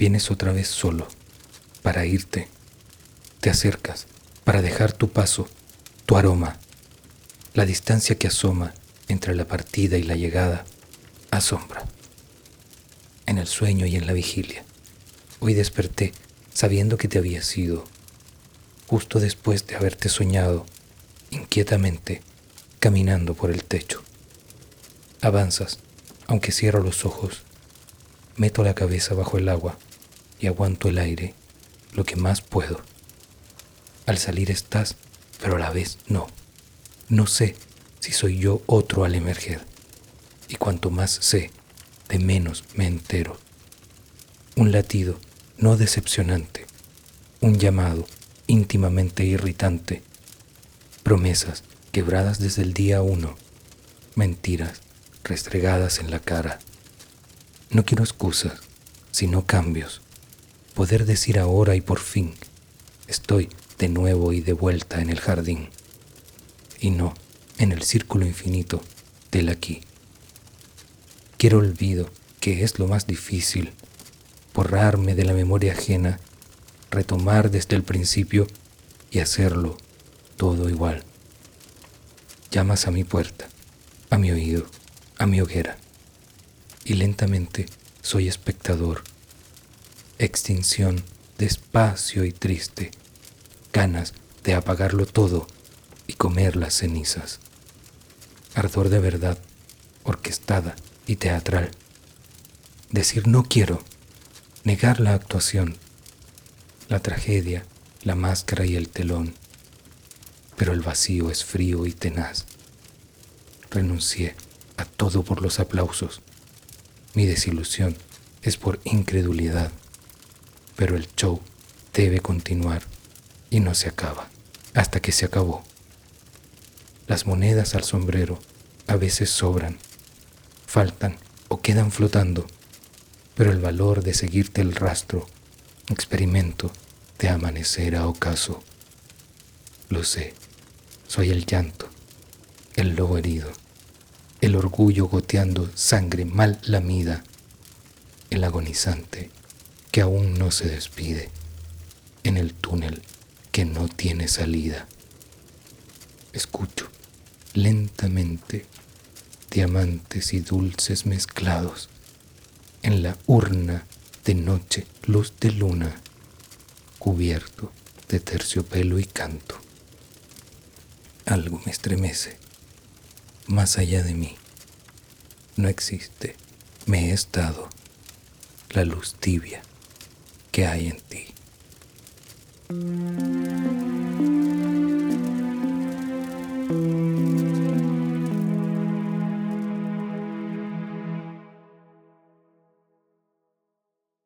Vienes otra vez solo, para irte. Te acercas, para dejar tu paso, tu aroma, la distancia que asoma entre la partida y la llegada, asombra. En el sueño y en la vigilia, hoy desperté sabiendo que te habías ido, justo después de haberte soñado, inquietamente, caminando por el techo. Avanzas, aunque cierro los ojos, meto la cabeza bajo el agua y aguanto el aire lo que más puedo. Al salir estás, pero a la vez no. No sé si soy yo otro al emerger. Y cuanto más sé, de menos me entero. Un latido no decepcionante, un llamado íntimamente irritante, promesas quebradas desde el día uno, mentiras restregadas en la cara. No quiero excusas, sino cambios poder decir ahora y por fin, estoy de nuevo y de vuelta en el jardín, y no en el círculo infinito del aquí. Quiero olvido, que es lo más difícil, borrarme de la memoria ajena, retomar desde el principio y hacerlo todo igual. Llamas a mi puerta, a mi oído, a mi hoguera, y lentamente soy espectador extinción despacio y triste, ganas de apagarlo todo y comer las cenizas. Ardor de verdad, orquestada y teatral. Decir no quiero, negar la actuación, la tragedia, la máscara y el telón. Pero el vacío es frío y tenaz. Renuncié a todo por los aplausos. Mi desilusión es por incredulidad pero el show debe continuar y no se acaba hasta que se acabó. Las monedas al sombrero a veces sobran, faltan o quedan flotando, pero el valor de seguirte el rastro, experimento de amanecer a ocaso. Lo sé, soy el llanto, el lobo herido, el orgullo goteando sangre mal lamida, el agonizante que aún no se despide, en el túnel que no tiene salida. Escucho lentamente diamantes y dulces mezclados en la urna de noche, luz de luna, cubierto de terciopelo y canto. Algo me estremece, más allá de mí. No existe, me he estado, la luz tibia que hay en ti.